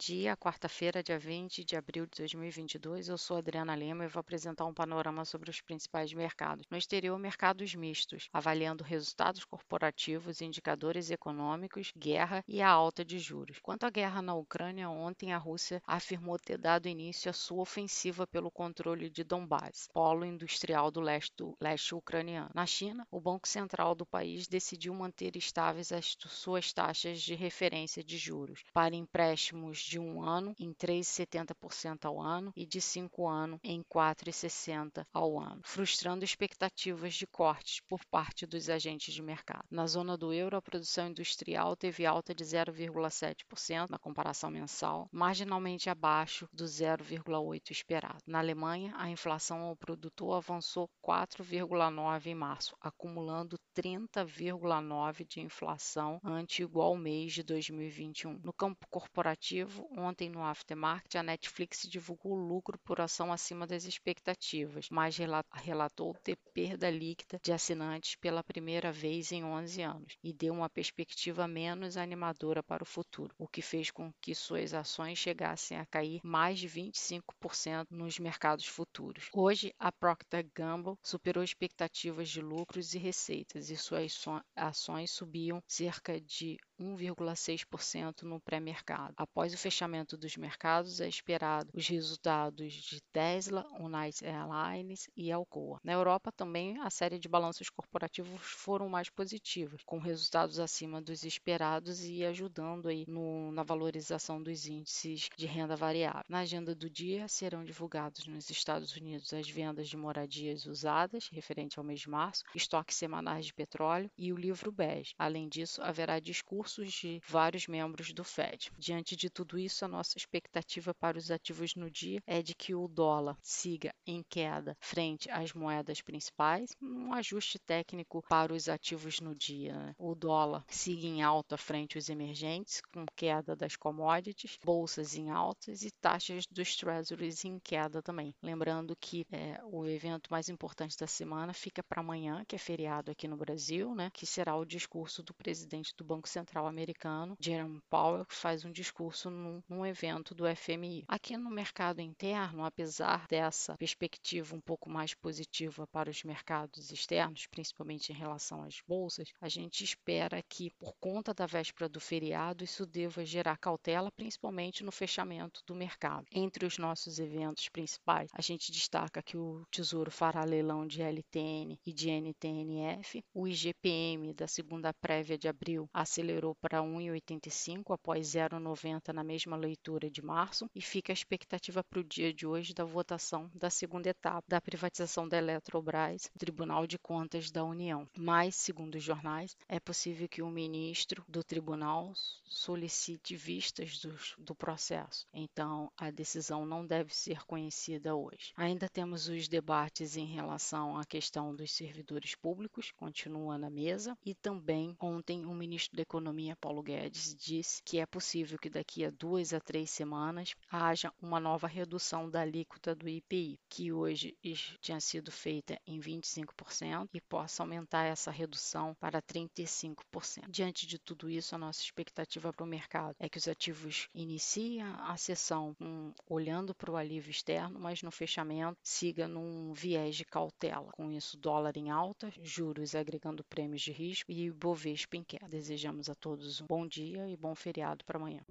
dia, quarta-feira, dia 20 de abril de 2022. Eu sou Adriana Lima e vou apresentar um panorama sobre os principais mercados. No exterior, mercados mistos, avaliando resultados corporativos, indicadores econômicos, guerra e a alta de juros. Quanto à guerra na Ucrânia, ontem a Rússia afirmou ter dado início à sua ofensiva pelo controle de Donbass, polo industrial do leste, do leste ucraniano. Na China, o Banco Central do país decidiu manter estáveis as suas taxas de referência de juros para empréstimos de um ano em 3,70% ao ano e de cinco anos em 4,60% ao ano, frustrando expectativas de cortes por parte dos agentes de mercado. Na zona do euro, a produção industrial teve alta de 0,7% na comparação mensal, marginalmente abaixo do 0,8% esperado. Na Alemanha, a inflação ao produtor avançou 4,9% em março, acumulando 30,9% de inflação ante igual mês de 2021. No campo corporativo, ontem no aftermarket, a Netflix divulgou lucro por ação acima das expectativas, mas relatou ter perda líquida de assinantes pela primeira vez em 11 anos e deu uma perspectiva menos animadora para o futuro, o que fez com que suas ações chegassem a cair mais de 25% nos mercados futuros. Hoje, a Procter Gamble superou expectativas de lucros e receitas e suas ações subiam cerca de 1,6% no pré-mercado. Após o fechamento dos mercados, é esperado os resultados de Tesla, United Airlines e Alcoa. Na Europa também a série de balanços corporativos foram mais positivos, com resultados acima dos esperados e ajudando aí no, na valorização dos índices de renda variável. Na agenda do dia serão divulgados nos Estados Unidos as vendas de moradias usadas, referente ao mês de março, estoques semanais de petróleo e o livro bege. Além disso, haverá discurso de vários membros do Fed. Diante de tudo isso, a nossa expectativa para os ativos no dia é de que o dólar siga em queda frente às moedas principais, um ajuste técnico para os ativos no dia. Né? O dólar siga em alta frente aos emergentes, com queda das commodities, bolsas em altas e taxas dos treasuries em queda também. Lembrando que é, o evento mais importante da semana fica para amanhã, que é feriado aqui no Brasil, né? que será o discurso do presidente do Banco Central Central americano, Jerome Powell, que faz um discurso num, num evento do FMI. Aqui no mercado interno, apesar dessa perspectiva um pouco mais positiva para os mercados externos, principalmente em relação às bolsas, a gente espera que, por conta da véspera do feriado, isso deva gerar cautela, principalmente no fechamento do mercado. Entre os nossos eventos principais, a gente destaca que o Tesouro fará leilão de LTN e de NTNF, o IGPM da segunda prévia de abril acelerou para 1,85 após 0,90 na mesma leitura de março e fica a expectativa para o dia de hoje da votação da segunda etapa da privatização da Eletrobras, Tribunal de Contas da União. Mas, segundo os jornais, é possível que o ministro do tribunal solicite vistas do, processo. Então, a decisão não deve ser conhecida hoje. Ainda temos os debates em relação à questão dos servidores públicos, continua na mesa, e também ontem o ministro da Economia Economia Paulo Guedes disse que é possível que daqui a duas a três semanas haja uma nova redução da alíquota do IPI, que hoje tinha sido feita em 25% e possa aumentar essa redução para 35%. Diante de tudo isso, a nossa expectativa para o mercado é que os ativos iniciem a sessão um, olhando para o alívio externo, mas no fechamento siga num viés de cautela. Com isso, dólar em alta, juros agregando prêmios de risco e Bovespa em queda. Desejamos a todos um bom dia e bom feriado para amanhã.